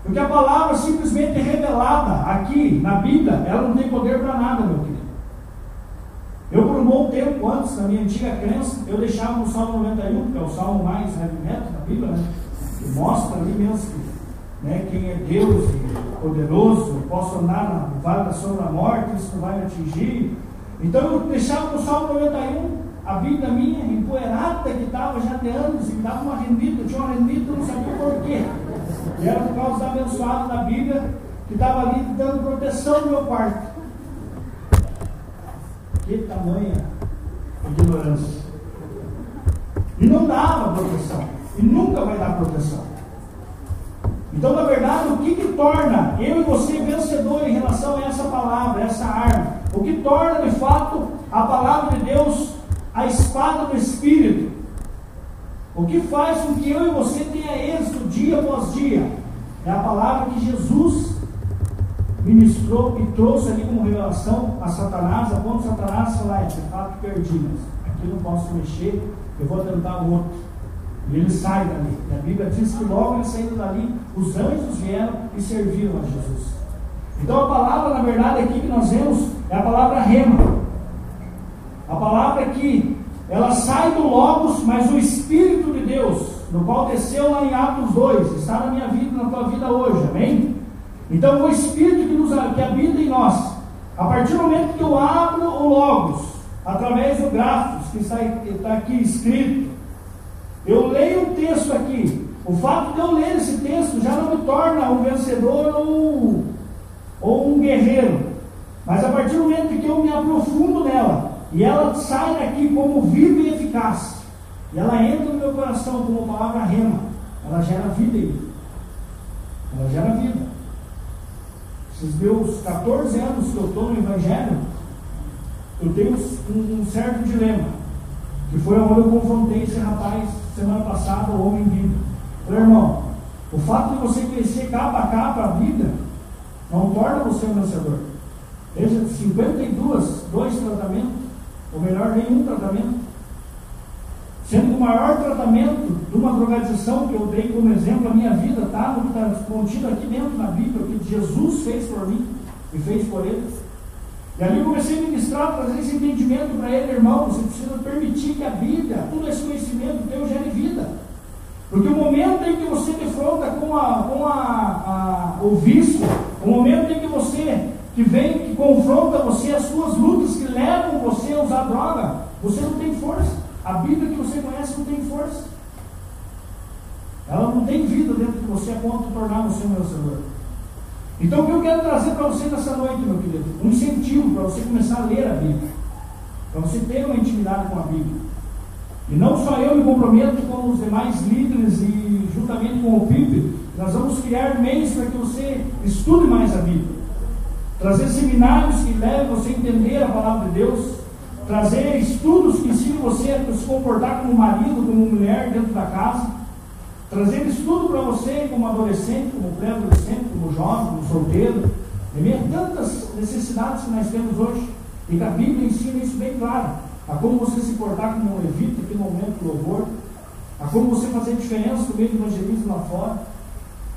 Porque a palavra simplesmente revelada aqui na Bíblia, ela não tem poder para nada, meu querido. Eu, por um bom tempo antes, na minha antiga crença, eu deixava no Salmo 91, que é o salmo mais heavy metal da Bíblia, né? que mostra ali mesmo que, né, quem é Deus e poderoso, posso andar no vale da sombra da morte, isso não vai me atingir. Então eu deixava no Salmo 91 a vida minha empoeirada que estava já de anos e me dava uma rendida, tinha uma rendida, não sabia por quê. E era por causa da abençoada da Bíblia que estava ali dando proteção no meu quarto. Que tamanha ignorância. E não dava proteção. E nunca vai dar proteção. Então, na verdade, o que, que torna eu e você vencedor em relação a essa palavra, essa arma? O que torna de fato a palavra de Deus a espada do Espírito? O que faz com que eu e você tenha êxito dia após dia? É a palavra que Jesus ministrou e trouxe ali como revelação a Satanás, a ponto de Satanás falar, é de fato perdi, mas aqui não posso mexer, eu vou tentar o outro. E ele sai dali. E a Bíblia diz que logo ele saindo dali, os anjos vieram e serviram a Jesus. Então a palavra, na verdade, aqui que nós vemos é a palavra rema. A palavra que ela sai do Logos, mas o Espírito de Deus, no qual desceu lá em Atos 2, está na minha vida, na tua vida hoje, amém? Então o Espírito que, nos, que habita em nós, a partir do momento que eu abro o Logos, através do Grafos, que está, está aqui escrito, eu leio o texto aqui. O fato de eu ler esse texto já não me torna um vencedor ou, ou um guerreiro. Mas a partir do momento que eu me aprofundo nela, e ela sai daqui como viva e eficaz. E ela entra no meu coração como palavra rema. Ela gera vida em mim. Ela gera vida. Esses meus 14 anos que eu estou no Evangelho, eu tenho um, um, certo dilema. Que foi onde eu confrontei esse rapaz semana passada, o homem vivo. Falei, irmão, o fato de você conhecer capa a capa a Bíblia não torna você um vencedor. Veja, 52, dois tratamentos ou melhor, nenhum tratamento. Sendo que o maior tratamento de uma drogadização que eu dei como exemplo, a minha vida está no que está contido aqui dentro da Bíblia, o que Jesus fez por mim e fez por eles. E ali eu comecei a ministrar, trazer esse entendimento para ele, irmão. Você precisa permitir que a Bíblia, todo esse conhecimento teu gere vida. Porque o momento em que você defronta com, a, com a, a, o vício, o momento em que você que vem, que confronta você, as suas lutas que levam você a usar droga, você não tem força. A Bíblia que você conhece não tem força. Ela não tem vida dentro de você a ponto de tornar você um vencedor. Então o que eu quero trazer para você nessa noite, meu querido? Um incentivo para você começar a ler a Bíblia. Para você ter uma intimidade com a Bíblia. E não só eu me comprometo com os demais líderes e juntamente com o PIB, nós vamos criar meios para que você estude mais a Bíblia. Trazer seminários que levem você a entender a palavra de Deus, trazer estudos que ensinem você a se comportar como marido, como mulher dentro da casa, trazer estudo para você como adolescente, como pré-adolescente, como jovem, como solteiro, em meio a tantas necessidades que nós temos hoje, e que a Bíblia ensina isso bem claro, a como você se portar como um levita aqui no momento do louvor, a como você fazer diferença no meio do evangelismo lá fora.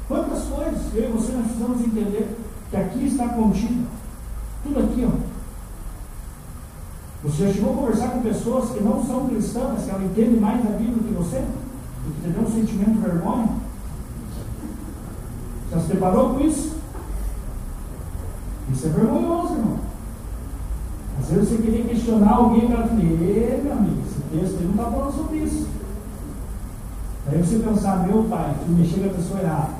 Quantas coisas eu e você nós precisamos entender que aqui está contido. Tudo aqui, ó. Você já chegou a conversar com pessoas que não são cristãs, que ela entende mais a Bíblia que você? E que tem um sentimento de vergonha? Já se deparou com isso? Isso é vergonhoso, irmão. Às vezes você queria questionar alguém para dizer, meu amigo, esse texto não está falando sobre isso. Aí você pensar, meu pai, que mexer com a pessoa errada.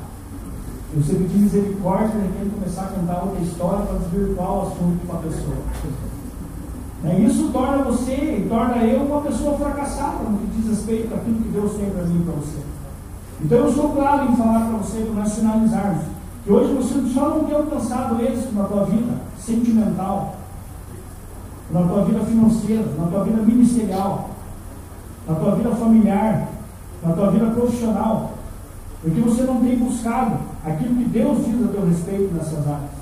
Eu sempre tive misericórdia de quem começar a contar outra história para desvirtuar o assunto para a pessoa. Né? Isso torna você, torna eu uma pessoa fracassada no que diz respeito àquilo que Deus tem para mim e para você. Então eu sou claro em falar para você, para nós finalizarmos, que hoje você só não tem alcançado êxito na tua vida sentimental, na tua vida financeira, na tua vida ministerial, na tua vida familiar, na tua vida profissional, porque você não tem buscado aquilo que Deus diz a teu respeito nessas áreas.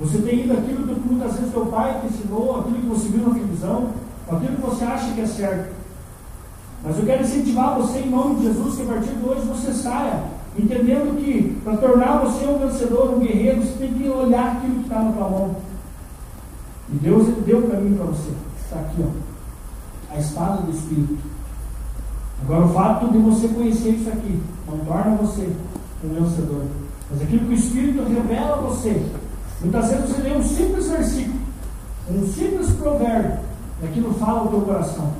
Você tem ido aquilo que muitas vezes teu pai te ensinou, aquilo que você viu na televisão, aquilo que você acha que é certo. Mas eu quero incentivar você em nome de Jesus que a partir de hoje você saia, entendendo que para tornar você um vencedor, um guerreiro, você tem que olhar aquilo que está na tua mão. E Deus deu para mim para você. Está aqui, ó. A espada do Espírito. Agora o fato de você conhecer isso aqui não torna você um vencedor. Mas aquilo que o Espírito revela a você Muitas vezes você lê um simples versículo, um simples provérbio, e aquilo fala o teu coração.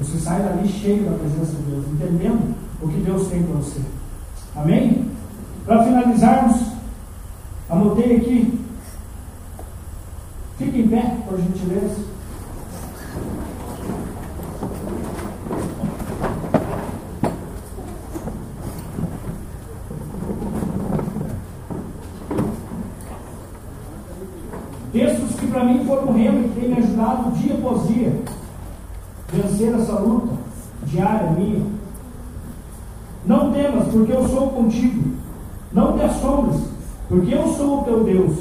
Você sai dali cheio da presença de Deus, entendendo o que Deus tem para você. Amém? Para finalizarmos, anotei aqui. Fique em pé, por gentileza. para mim foram um remo que tem me ajudado dia após dia vencer essa luta diária minha. Não temas, porque eu sou contigo. Não te assombres, porque eu sou o teu Deus,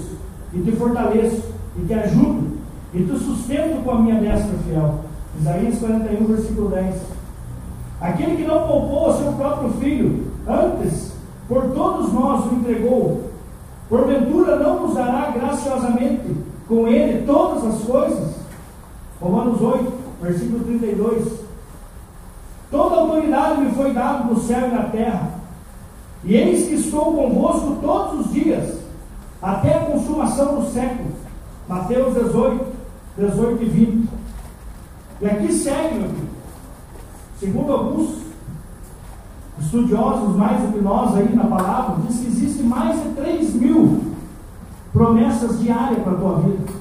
e te fortaleço, e te ajudo, e te sustento com a minha destra fiel. Isaías 41, versículo 10. Aquele que não poupou o seu próprio filho, antes, por todos nós o entregou, porventura não nos dará graciosamente com ele todas as coisas. Romanos 8, versículo 32. Toda autoridade me foi dada no céu e na terra. E eis que estou convosco todos os dias, até a consumação do século. Mateus 18, 18 e 20. E aqui segue, meu filho. Segundo alguns estudiosos mais do que nós aí na palavra, diz que existe mais de 3 mil promessas diárias para a tua vida.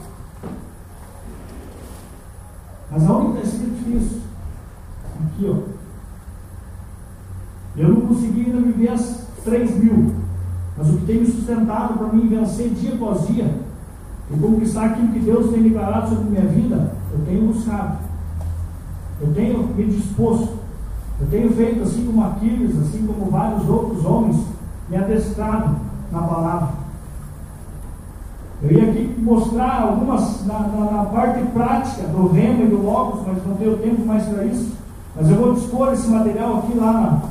Mas aonde está escrito isso? Aqui, ó. Eu não consegui ainda viver as 3 mil. Mas o que tem me sustentado para mim vencer dia após dia e conquistar aquilo que Deus tem declarado sobre minha vida, eu tenho buscado. Eu tenho me disposto. Eu tenho feito assim como Aquiles, assim como vários outros homens, me adestrado na palavra. Eu ia aqui mostrar algumas na, na, na parte prática do remo e do logos, mas não tenho tempo mais para isso. Mas eu vou dispor esse material aqui lá na,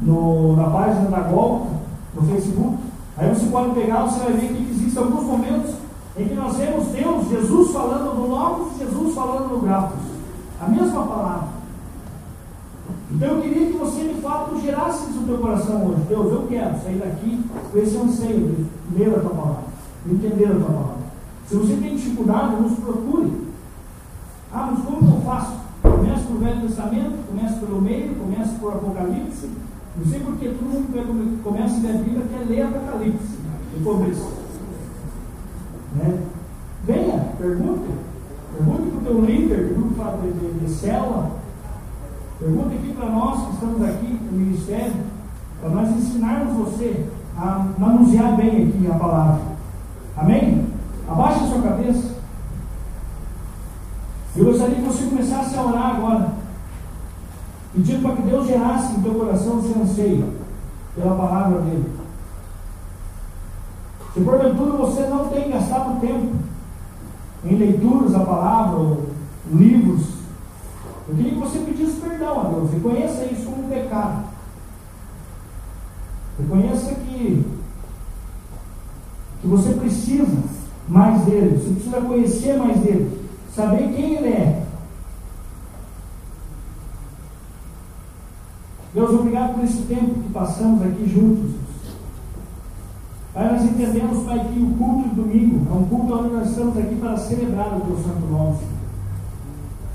no, na página da Golta, no Facebook. Aí você pode pegar, você vai ver que existem alguns momentos em que nós vemos Deus, Jesus falando no Logos Jesus falando no Grafos. A mesma palavra. Então eu queria que você de fato gerasse isso no teu coração hoje. Deus, eu quero sair daqui com esse anseio de ler a tua palavra entenderam a palavra. Se você tem dificuldade, nos procure. Ah, mas como eu faço? Começa pelo Velho Testamento, começa pelo meio, começa por Apocalipse. Não sei porque todo mundo começa a ler a Bíblia quer ler Apocalipse no começo. Né? Venha, pergunte. Pergunte para o teu líder do grupo de, de, de célula. Pergunte aqui para nós que estamos aqui no ministério, para nós ensinarmos você a manusear bem aqui a palavra. Amém? Abaixe a sua cabeça. Eu gostaria que você começasse a orar agora. Pedindo para que Deus gerasse no teu coração esse anseio pela palavra dele. Se porventura você não tem gastado tempo em leituras da palavra, ou livros, eu queria que você pedisse perdão a Deus. Reconheça isso como um pecado. Reconheça que que você precisa mais dele, você precisa conhecer mais dele, saber quem ele é. Deus, obrigado por esse tempo que passamos aqui juntos. Pai, nós entendemos, Pai, que o culto de domingo é um culto onde nós estamos aqui para celebrar o teu santo nome.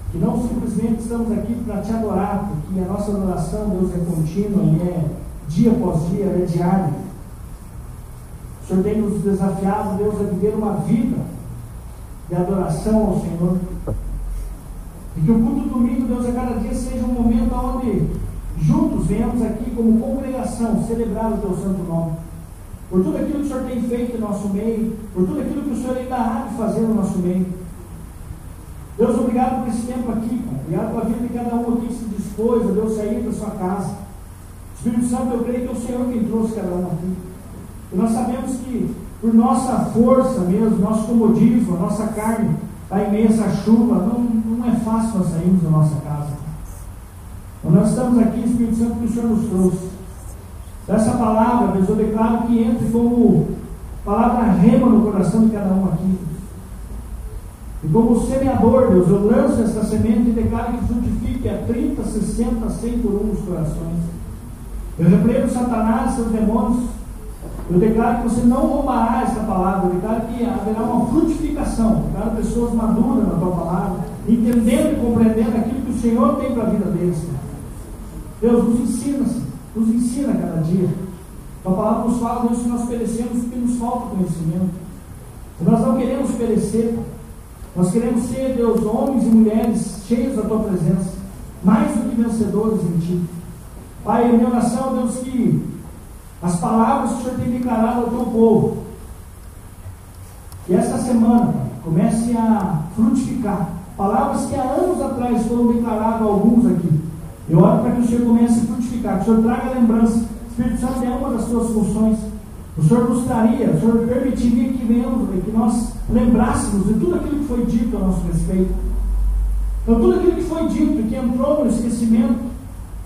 Que não simplesmente estamos aqui para te adorar, porque a nossa adoração, Deus, é contínua e é dia após dia, é diária. O Senhor tem nos desafiado, Deus, a viver uma vida de adoração ao Senhor. E que o culto domingo, Deus, a cada dia seja um momento onde juntos venhamos aqui como congregação celebrar o teu santo nome. Por tudo aquilo que o Senhor tem feito em nosso meio, por tudo aquilo que o Senhor ainda há de fazer no nosso meio. Deus, obrigado por esse tempo aqui, Pai. Obrigado pela vida de cada um aqui que se dispôs Deus sair da sua casa. Espírito Santo, eu creio que é o Senhor quem trouxe cada um aqui. E nós sabemos que por nossa força mesmo, nosso comodismo, a nossa carne, a essa chuva, não, não é fácil nós sairmos da nossa casa. Então nós estamos aqui, Espírito Santo, que o Senhor nos trouxe. Essa palavra, Deus, eu declaro que entre como palavra rema no coração de cada um aqui. E como semeador, Deus, eu lanço essa semente e declaro que frutifique a 30, 60, 100 por um nos corações. Eu repreendo Satanás seus demônios eu declaro que você não roubará essa palavra. Eu declaro que haverá uma frutificação. Eu pessoas maduras na tua palavra, entendendo e compreendendo aquilo que o Senhor tem para a vida deles. Deus nos ensina, nos ensina cada dia. A palavra nos fala, Deus, que nós perecemos porque nos falta conhecimento. E nós não queremos perecer. Nós queremos ser, Deus, homens e mulheres cheios da tua presença, mais do que vencedores em ti. Pai, minha oração, Deus, que as palavras que o Senhor tem declarado ao teu povo. Que esta semana comece a frutificar. Palavras que há anos atrás foram declaradas a alguns aqui. Eu oro para que o Senhor comece a frutificar, que o Senhor traga lembrança. O Espírito Santo é uma das suas funções. O Senhor nos daria, o Senhor permitiria que venhamos, que nós lembrássemos de tudo aquilo que foi dito a nosso respeito. Então, tudo aquilo que foi dito, que entrou no esquecimento,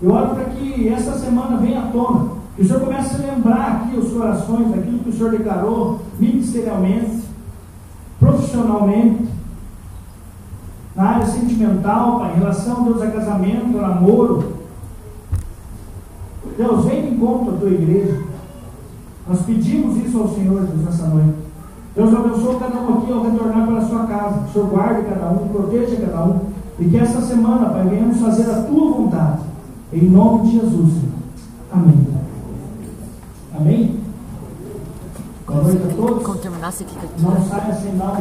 eu oro para que essa semana venha à tona. Que o Senhor comece a lembrar aqui os corações daquilo que o Senhor declarou ministerialmente, profissionalmente, na área sentimental, Pai, em relação, Deus, a casamento, a namoro. Deus, vem de encontro à tua igreja. Nós pedimos isso ao Senhor, Deus, nessa noite. Deus abençoe cada um aqui ao retornar para a sua casa. O Senhor guarde cada um, proteja cada um. E que essa semana, Pai, venhamos fazer a tua vontade. Em nome de Jesus, Senhor. Amém. Amém? Boa noite a todos. Não saia sem dar